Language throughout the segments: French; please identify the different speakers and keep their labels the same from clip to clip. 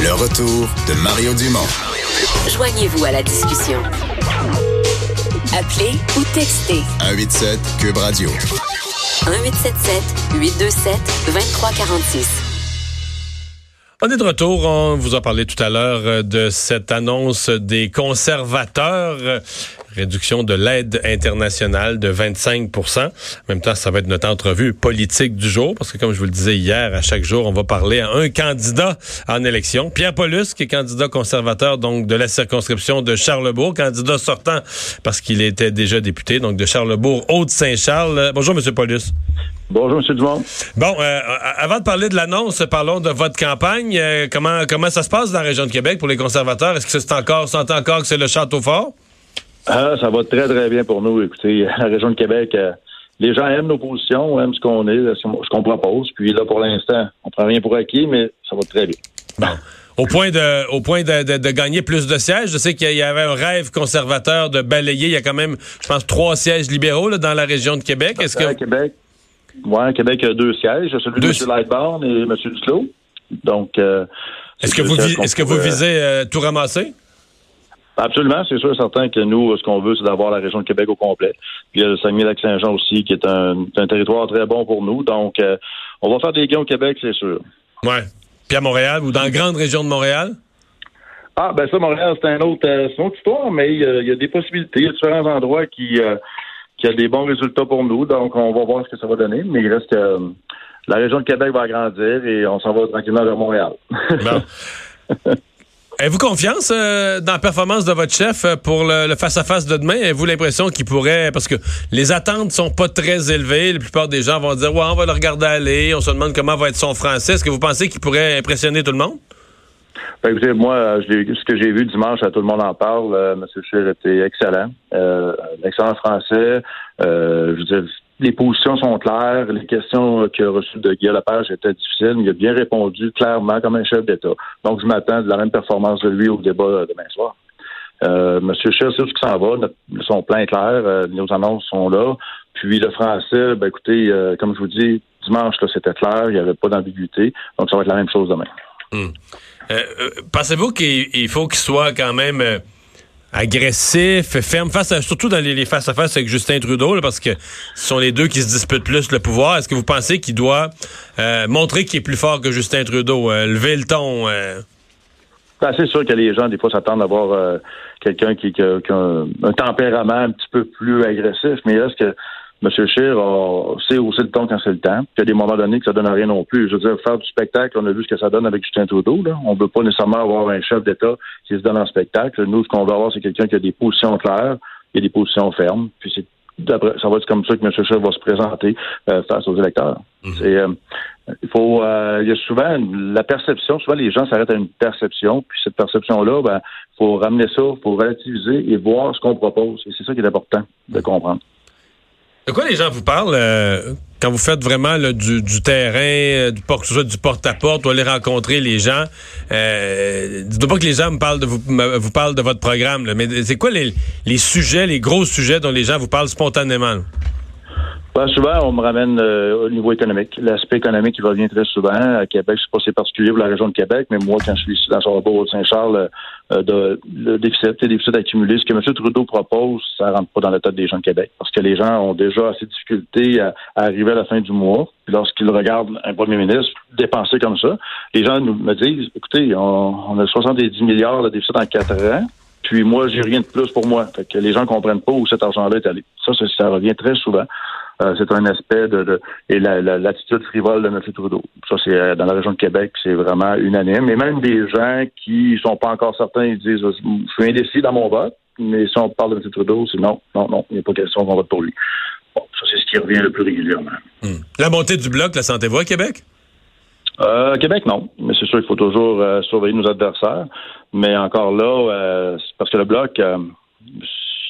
Speaker 1: Le retour de Mario Dumont.
Speaker 2: Joignez-vous à la discussion. Appelez ou textez
Speaker 1: 187 Cube Radio.
Speaker 2: 1877 827 2346.
Speaker 3: On est de retour. On vous a parlé tout à l'heure de cette annonce des conservateurs. Réduction de l'aide internationale de 25% En même temps, ça va être notre entrevue politique du jour, parce que comme je vous le disais hier, à chaque jour, on va parler à un candidat en élection. Pierre Paulus, qui est candidat conservateur donc de la circonscription de Charlebourg, candidat sortant parce qu'il était déjà député, donc de Charlebourg, Haute-Saint-Charles. Bonjour, Monsieur Paulus.
Speaker 4: Bonjour, M. Dumont.
Speaker 3: Bon, euh, avant de parler de l'annonce, parlons de votre campagne. Euh, comment comment ça se passe dans la région de Québec pour les conservateurs? Est-ce que c'est encore, sent encore que c'est le château fort?
Speaker 4: Ah, ça va très, très bien pour nous. Écoutez, la région de Québec, euh, les gens aiment nos positions, aiment ce qu'on est, ce qu'on propose. Puis là, pour l'instant, on prend rien pour acquis, mais ça va très bien.
Speaker 3: Bon. Au point de, au point de, de, gagner plus de sièges, je sais qu'il y avait un rêve conservateur de balayer. Il y a quand même, je pense, trois sièges libéraux là, dans la région de Québec.
Speaker 4: Est-ce que Québec, oui, Québec a deux sièges, celui de M. Lightbourne et M. Duclos. Donc, euh,
Speaker 3: est-ce que, vous, est-ce que vous visez euh, tout ramasser?
Speaker 4: Absolument, c'est sûr certain que nous, ce qu'on veut, c'est d'avoir la région de Québec au complet. Puis il y a le Saguenay-Lac-Saint-Jean aussi, qui est un, territoire très bon pour nous. Donc, euh, on va faire des gains au Québec, c'est sûr.
Speaker 3: Oui. Puis à Montréal ou dans la grande région de Montréal?
Speaker 4: Ah, ben ça, Montréal, c'est un autre, une autre histoire, mais il y, a, des possibilités. Il y a différents endroits qui, qui a des bons résultats pour nous. Donc, on va voir ce que ça va donner. Mais il reste que euh, la région de Québec va agrandir et on s'en va tranquillement vers Montréal.
Speaker 3: Avez-vous confiance euh, dans la performance de votre chef euh, pour le face-à-face de demain? Avez-vous l'impression qu'il pourrait... Parce que les attentes sont pas très élevées. La plupart des gens vont dire, ouais, on va le regarder aller. On se demande comment va être son français. Est-ce que vous pensez qu'il pourrait impressionner tout le monde?
Speaker 4: Ben, écoutez, moi, ce que j'ai vu dimanche, tout le monde en parle. Euh, M. Scheer était excellent. Euh, excellent français. Euh, je veux dire, les positions sont claires. Les questions qu'il a reçues de Guy Lepage étaient difficiles. Il a bien répondu clairement comme un chef d'État. Donc, je m'attends de la même performance de lui au débat demain soir. Euh, Monsieur Scheer sait ce qui s'en va? Son plan est clair. Euh, nos annonces sont là. Puis le français, ben écoutez, euh, comme je vous dis, dimanche, c'était clair. Il n'y avait pas d'ambiguïté. Donc, ça va être la même chose demain.
Speaker 3: Hmm. Euh, euh, pensez-vous qu'il faut qu'il soit quand même euh, agressif, ferme face surtout dans les, face à face avec Justin Trudeau, parce que ce sont les deux qui se disputent plus le pouvoir. Est-ce que vous pensez qu'il doit montrer qu'il est plus fort que Justin Trudeau, lever le ton?
Speaker 4: Ben, c'est sûr que les gens, des fois, s'attendent à voir quelqu'un qui, qui, a, un, tempérament un petit peu plus agressif, mais est-ce que M. Scheer sait aussi le temps quand c'est le temps. Puis il y a des moments donnés que ça donne rien non plus. Je veux dire, faire du spectacle, on a vu ce que ça donne avec Justin Trudeau. Là. On ne veut pas nécessairement avoir un chef d'État qui se donne en spectacle. Nous, ce qu'on veut avoir, c'est quelqu'un qui a des positions claires, qui a des positions fermes. Puis c'est ça va être comme ça que M. Scheer va se présenter euh, face aux électeurs. Mhm. Euh, il faut, euh, il y a souvent la perception. Souvent, les gens s'arrêtent à une perception, puis cette perception-là, ben, faut ramener ça, faut relativiser et voir ce qu'on propose. Et c'est ça qui est important de comprendre.
Speaker 3: De quoi les gens vous parlent euh, quand vous faites vraiment du, terrain, euh, du porte, du porte-à-porte, ou aller rencontrer les gens? Euh, dites pas que les gens parlent de vous, vous parlent de votre programme, mais c'est quoi les sujets, les gros sujets dont les gens vous parlent spontanément?
Speaker 4: Souvent, on me ramène euh, au niveau économique. L'aspect économique, il revient très souvent. À Québec, c'est pas si particulier pour la région de Québec, mais moi, quand je suis ici dans Charlebourg, Saint-Charles, euh, le déficit, le déficit accumulé, ce que M. Trudeau propose, ça rentre pas dans la tête des gens de Québec. Parce que les gens ont déjà assez de difficultés à, arriver à la fin du mois. Puis lorsqu'ils regardent un premier ministre dépenser comme ça, les gens nous, me disent, écoutez, on, on a 70 milliards de déficit en quatre ans. Puis moi, j'ai rien de plus pour moi. Fait que les gens comprennent pas où cet argent-là est allé. Ça, ça revient très souvent. Euh, c'est un aspect de, et l'attitude frivole de M. Trudeau. Ça, c'est euh, dans la région de Québec, c'est vraiment unanime. Et même des gens qui sont pas encore certains, ils disent je suis indécis dans mon vote, mais si on parle de M. Trudeau, c'est non, non, non, il n'y a pas question qu'on vote pour lui. Bon, ça, c'est ce qui revient le plus régulièrement.
Speaker 3: Hmm. La montée du bloc, la sentez-vous à Québec?
Speaker 4: Euh, Québec, non. Mais c'est sûr qu'il faut toujours euh, surveiller nos adversaires. Mais encore là, euh, parce que le Bloc,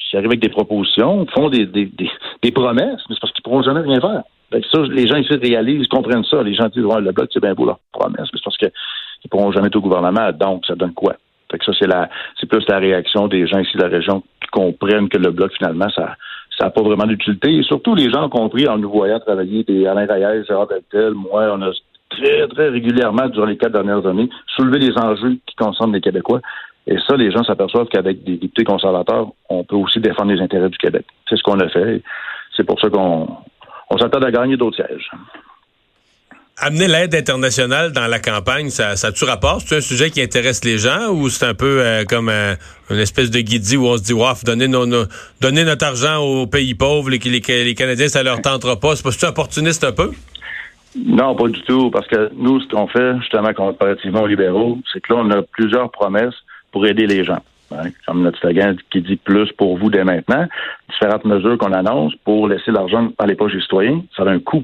Speaker 4: s'ils arrivent avec des propositions, font des, des, des, des promesses, mais c'est parce qu'ils pourront jamais rien faire. Ça, les gens ici réalisent, comprennent ça. Les gens disent, ouais, le Bloc, c'est bien beau leur promesse, mais c'est parce qu'ils pourront jamais être au gouvernement. Donc, ça donne quoi? Fait que ça, c'est la, c'est plus la réaction des gens ici de la région qui comprennent que le Bloc, finalement, ça, ça n'a pas vraiment d'utilité. Et surtout, les gens ont compris en nous voyant travailler, des Alain Reyes, Gérard Deltel, moi, on a très, très régulièrement, durant les quatre dernières années, soulevé les enjeux qui concernent les Québécois. Et ça, les gens s'aperçoivent qu'avec des députés conservateurs, on peut aussi défendre les intérêts du Québec. C'est ce qu'on a fait. C'est pour ça qu'on on s'attend à gagner d'autres sièges.
Speaker 3: Amener l'aide internationale dans la campagne, ça, ça tu rapport? C'est un sujet qui intéresse les gens ou c'est un peu euh, comme euh, une espèce de guidie où on se dit, waf, donner, nos, nos, donner notre argent aux pays pauvres, les, les, les Canadiens, ça leur tentera pas. C'est pas opportuniste un peu?
Speaker 4: Non, pas du tout, parce que nous, ce qu'on fait, justement, comparativement aux libéraux, c'est que là, on a plusieurs promesses pour aider les gens. Hein, comme notre slogan qui dit plus pour vous dès maintenant, différentes mesures qu'on annonce pour laisser l'argent dans les poches des citoyens, ça a un coût.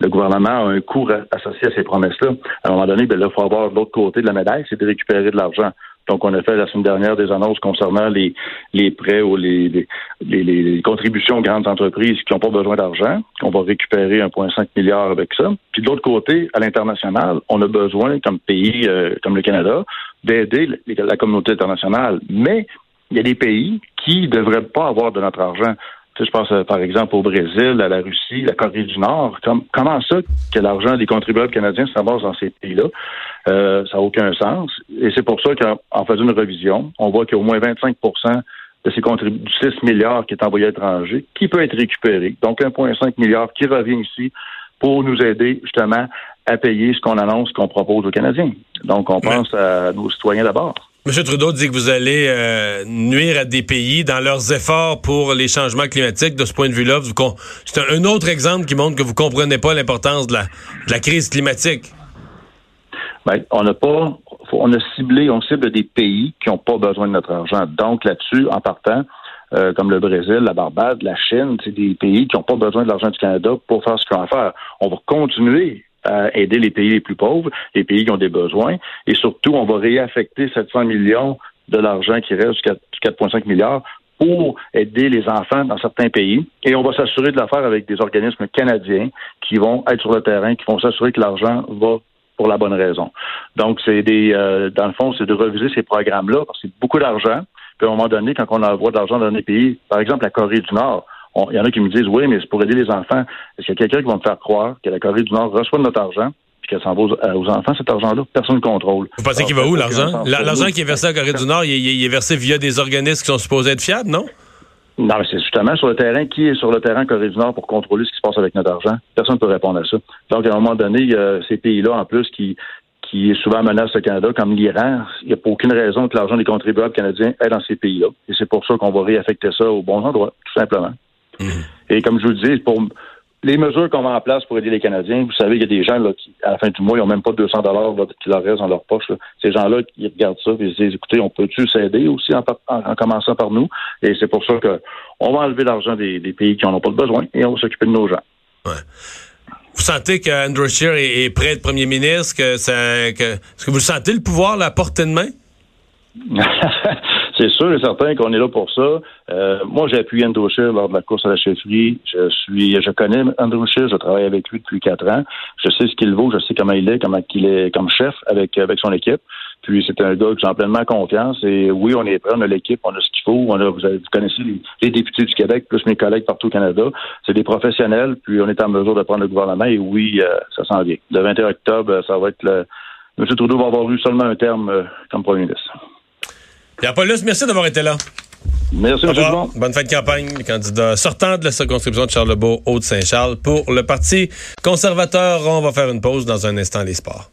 Speaker 4: Le gouvernement a un coût associé à ces promesses-là. À un moment donné, ben là, il faut avoir l'autre côté de la médaille, c'est de récupérer de l'argent. Donc, on a fait la semaine dernière des annonces concernant les, les prêts ou les, les, les, les contributions aux grandes entreprises qui n'ont pas besoin d'argent. On va récupérer 1,5 milliard avec ça. Puis de l'autre côté, à l'international, on a besoin, comme pays euh, comme le Canada, d'aider la communauté internationale. Mais il y a des pays qui ne devraient pas avoir de notre argent. Je pense euh, par exemple au Brésil, à la Russie, la Corée du Nord. Comme, comment ça que l'argent des contribuables canadiens s'amasse dans ces pays-là? Euh, ça n'a aucun sens. Et c'est pour ça qu'en faisant une révision, on voit qu'il y a au moins 25% de ces contributions, 6 milliards qui est envoyé à l'étranger, qui peut être récupéré. Donc 1,5 milliard qui revient ici pour nous aider justement à payer ce qu'on annonce, qu'on propose aux Canadiens. Donc on pense à nos citoyens d'abord.
Speaker 3: M. Trudeau dit que vous allez euh, nuire à des pays dans leurs efforts pour les changements climatiques. De ce point de vue-là, c'est un, autre exemple qui montre que vous comprenez pas l'importance de la, de la crise climatique.
Speaker 4: Ben, on n'a pas, on a ciblé, on cible des pays qui n'ont pas besoin de notre argent. Donc là-dessus, en partant, euh, comme le Brésil, la Barbade, la Chine, c'est des pays qui n'ont pas besoin de l'argent du Canada pour faire ce qu'ils ont à faire. On va continuer à aider les pays les plus pauvres, les pays qui ont des besoins, et surtout, on va réaffecter 700 millions de l'argent qui reste, 4,5 milliards, pour aider les enfants dans certains pays. Et on va s'assurer de la faire avec des organismes canadiens qui vont être sur le terrain, qui vont s'assurer que l'argent va pour la bonne raison. Donc, c'est des, euh, dans le fond, c'est de reviser ces programmes-là parce que c'est beaucoup d'argent. Puis à un moment donné, quand on envoie de l'argent dans des pays, par exemple la Corée du Nord, il y en a qui me disent oui, mais c'est pour aider les enfants. Est-ce qu'il y a quelqu'un qui va me faire croire que la Corée du Nord reçoit de notre argent puis qu'elle s'en va aux, enfants, cet argent-là, personne ne contrôle.
Speaker 3: Vous pensez qu'il va où, l'argent? L'argent qui est versé à la Corée du Nord, il est, versé via des organismes qui sont supposés être fiables, non?
Speaker 4: Non, mais c'est justement sur le terrain. Qui est sur le terrain Corée du Nord pour contrôler ce qui se passe avec notre argent? Personne ne peut répondre à ça. Donc, à un moment donné, il y a ces pays-là, en plus, qui, qui est souvent menace le Canada, comme l'Iran. Il n'y a pas aucune raison que l'argent des contribuables canadiens aille dans ces pays-là. Et c'est pour ça qu'on va réaffecter ça aux bons endroits, tout simplement. Mmh. Et comme je vous le dis, pour les mesures qu'on met en place pour aider les Canadiens, vous savez, il y a des gens là, qui, à la fin du mois, ils n'ont même pas 200 dollars qui leur restent dans leur poche. Ces gens-là, qui regardent ça et ils se disent, écoutez, on peut-tu s'aider aussi en, en, commençant par nous? Et c'est pour ça qu'on va enlever l'argent des, des, pays qui n'en ont pas besoin et on va s'occuper de nos gens.
Speaker 3: Ouais. Vous sentez qu'Andrew Scheer est, prêt à être premier ministre? Que ça, que, est-ce que vous sentez le pouvoir à la portée de main?
Speaker 4: c'est sûr et certain qu'on est là pour ça. Euh, moi, j'ai appuyé Andrew lors de la course à la chefferie. Je suis, je connais Andrew Scheer, je travaille avec lui depuis quatre ans. Je sais ce qu'il vaut, je sais comment il est, comment il est comme chef avec avec son équipe. Puis c'est un gars que j'ai pleinement confiance. Et oui, on est prêt, on a l'équipe, on a ce qu'il faut. On a, vous, connaissez les, députés du Québec, plus mes collègues partout au Canada. C'est des professionnels, puis on est en mesure de prendre le gouvernement. Et oui, euh, ça s'en vient. Le 21 octobre, ça va être le. M. Trudeau va avoir eu seulement un terme euh, comme premier ministre.
Speaker 3: Pierre Paulus, merci d'avoir été là.
Speaker 4: Merci, M.
Speaker 3: Bonne fin de campagne, le candidat sortant de la circonscription de Charlebourg, Haute-Saint-Charles. Pour le Parti conservateur, on va faire une pause dans un instant, les sports.